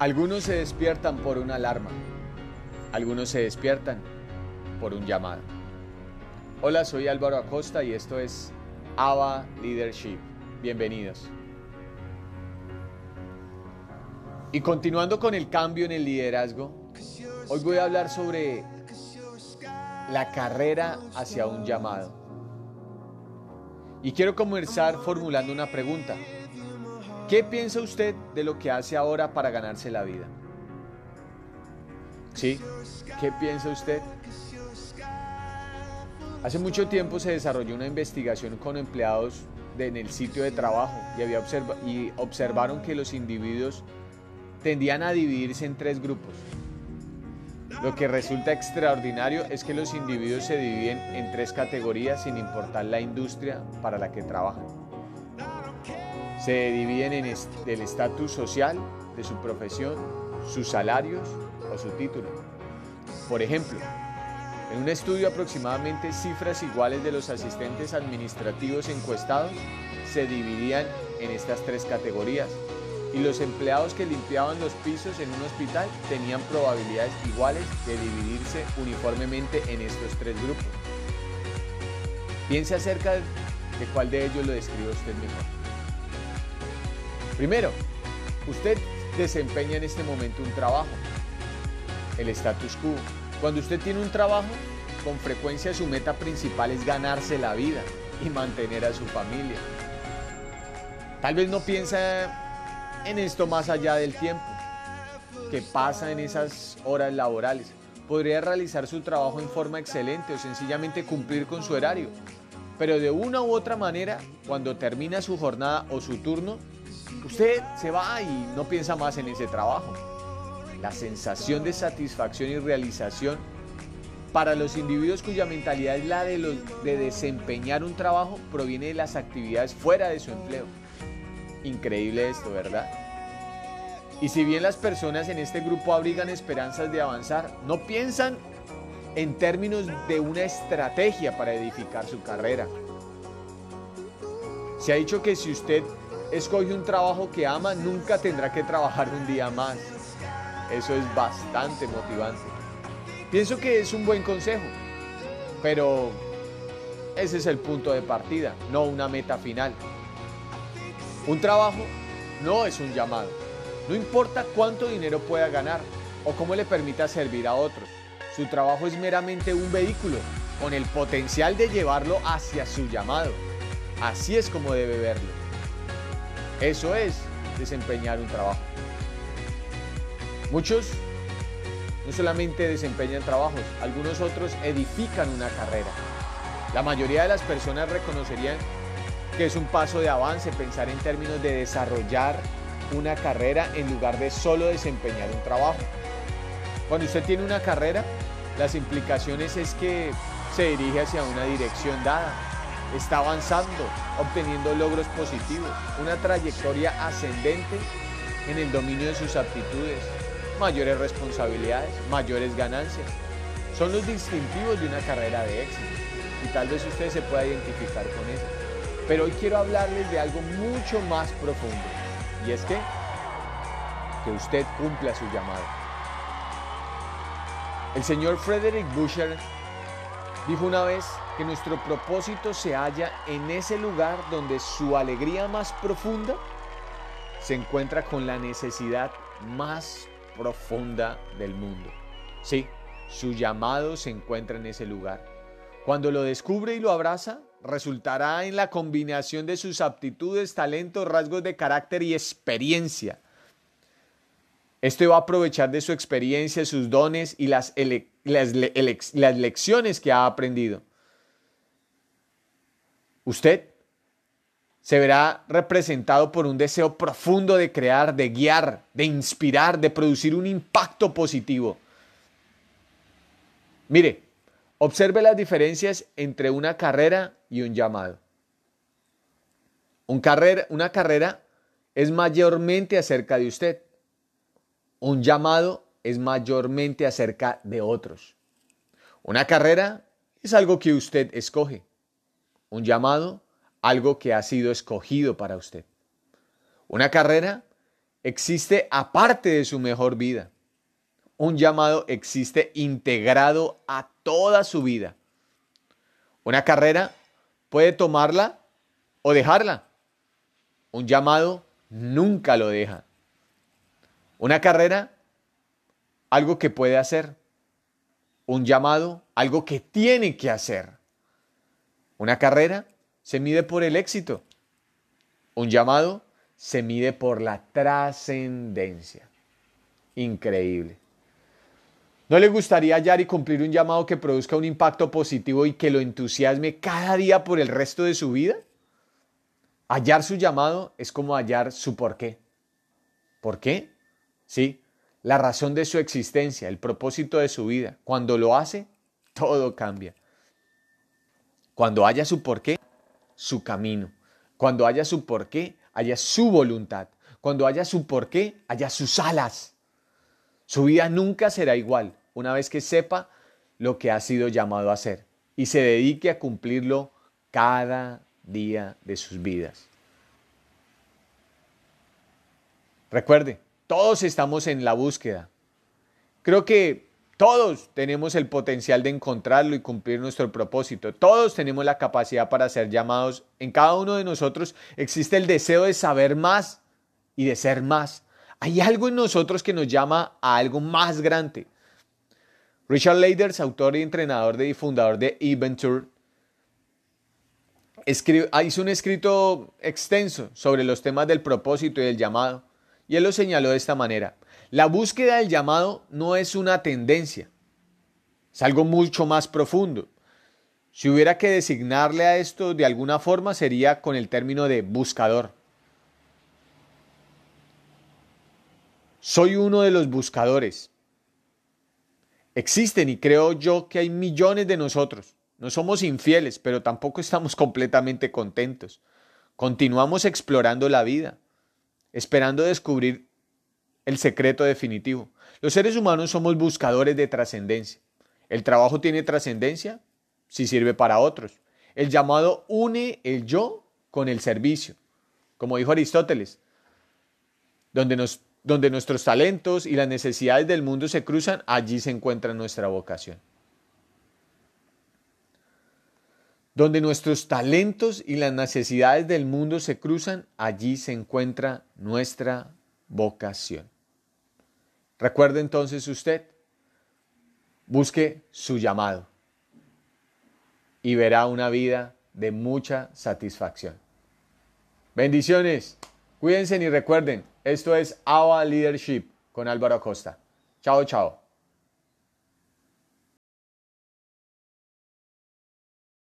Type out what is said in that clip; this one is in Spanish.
Algunos se despiertan por una alarma, algunos se despiertan por un llamado. Hola, soy Álvaro Acosta y esto es AVA Leadership. Bienvenidos. Y continuando con el cambio en el liderazgo, hoy voy a hablar sobre la carrera hacia un llamado. Y quiero comenzar formulando una pregunta. ¿Qué piensa usted de lo que hace ahora para ganarse la vida? ¿Sí? ¿Qué piensa usted? Hace mucho tiempo se desarrolló una investigación con empleados en el sitio de trabajo y, había y observaron que los individuos tendían a dividirse en tres grupos. Lo que resulta extraordinario es que los individuos se dividen en tres categorías sin importar la industria para la que trabajan se dividen en el estatus social de su profesión, sus salarios o su título. Por ejemplo, en un estudio aproximadamente cifras iguales de los asistentes administrativos encuestados se dividían en estas tres categorías y los empleados que limpiaban los pisos en un hospital tenían probabilidades iguales de dividirse uniformemente en estos tres grupos. Piense acerca de cuál de ellos lo describe usted mejor. Primero, usted desempeña en este momento un trabajo, el status quo. Cuando usted tiene un trabajo, con frecuencia su meta principal es ganarse la vida y mantener a su familia. Tal vez no piensa en esto más allá del tiempo que pasa en esas horas laborales. Podría realizar su trabajo en forma excelente o sencillamente cumplir con su horario. Pero de una u otra manera, cuando termina su jornada o su turno, Usted se va y no piensa más en ese trabajo. La sensación de satisfacción y realización para los individuos cuya mentalidad es la de, de desempeñar un trabajo proviene de las actividades fuera de su empleo. Increíble esto, ¿verdad? Y si bien las personas en este grupo abrigan esperanzas de avanzar, no piensan en términos de una estrategia para edificar su carrera. Se ha dicho que si usted escoge un trabajo que ama, nunca tendrá que trabajar un día más. Eso es bastante motivante. Pienso que es un buen consejo, pero ese es el punto de partida, no una meta final. Un trabajo no es un llamado. No importa cuánto dinero pueda ganar o cómo le permita servir a otros. Su trabajo es meramente un vehículo con el potencial de llevarlo hacia su llamado. Así es como debe verlo. Eso es desempeñar un trabajo. Muchos no solamente desempeñan trabajos, algunos otros edifican una carrera. La mayoría de las personas reconocerían que es un paso de avance pensar en términos de desarrollar una carrera en lugar de solo desempeñar un trabajo. Cuando usted tiene una carrera, las implicaciones es que se dirige hacia una dirección dada, está avanzando, obteniendo logros positivos, una trayectoria ascendente en el dominio de sus aptitudes, mayores responsabilidades, mayores ganancias. Son los distintivos de una carrera de éxito y tal vez usted se pueda identificar con eso. Pero hoy quiero hablarles de algo mucho más profundo y es que que usted cumpla su llamado. El señor Frederick Busher dijo una vez que nuestro propósito se halla en ese lugar donde su alegría más profunda se encuentra con la necesidad más profunda del mundo. Sí, su llamado se encuentra en ese lugar. Cuando lo descubre y lo abraza, resultará en la combinación de sus aptitudes, talentos, rasgos de carácter y experiencia. Este va a aprovechar de su experiencia, sus dones y las, lecciones que ha aprendido. Usted se verá representado por un deseo profundo de crear, de guiar, de inspirar, de producir un impacto positivo. Mire, observe las diferencias entre una carrera y un llamado. Un carrera, una carrera es mayormente acerca de usted. Un llamado es mayormente acerca de otros. Una carrera es algo que usted escoge un llamado, algo que ha sido escogido para usted. Una carrera existe aparte de su mejor vida. Un llamado existe integrado a toda su vida. Una carrera puede tomarla o dejarla. Un llamado nunca lo deja. Una carrera, algo que puede hacer. Un llamado, algo que tiene que hacer. Una carrera se mide por el éxito. Un llamado se mide por la trascendencia. Increíble. ¿No le gustaría hallar y cumplir un llamado que produzca un impacto positivo y que lo entusiasme cada día por el resto de su vida? Hallar su llamado es como hallar su porqué. ¿Por qué? Sí, la razón de su existencia, el propósito de su vida. Cuando lo hace, todo cambia. Cuando haya su porqué, su camino. Cuando haya su porqué, haya su voluntad. Cuando haya su porqué, haya sus alas. Su vida nunca será igual una vez que sepa lo que ha sido llamado a hacer y se dedique a cumplirlo cada día de sus vidas. Recuerde, todos estamos en la búsqueda. Creo que todos tenemos el potencial de encontrarlo y cumplir nuestro propósito. Todos tenemos la capacidad para ser llamados. En cada uno de nosotros existe el deseo de saber más y de ser más. Hay algo en nosotros que nos llama a algo más grande. Richard Leiders, autor y entrenador y fundador de Eventure, hizo un escrito extenso sobre los temas del propósito y del llamado. Y él lo señaló de esta manera. La búsqueda del llamado no es una tendencia, es algo mucho más profundo. Si hubiera que designarle a esto de alguna forma sería con el término de buscador. Soy uno de los buscadores. Existen y creo yo que hay millones de nosotros. No somos infieles, pero tampoco estamos completamente contentos. Continuamos explorando la vida, esperando descubrir el secreto definitivo. Los seres humanos somos buscadores de trascendencia. ¿El trabajo tiene trascendencia? Si sirve para otros. El llamado une el yo con el servicio. Como dijo Aristóteles, donde, nos, donde nuestros talentos y las necesidades del mundo se cruzan, allí se encuentra nuestra vocación. Donde nuestros talentos y las necesidades del mundo se cruzan, allí se encuentra nuestra vocación. Recuerde entonces usted, busque su llamado y verá una vida de mucha satisfacción. Bendiciones, cuídense y recuerden, esto es Our Leadership con Álvaro Acosta. Chao, chao.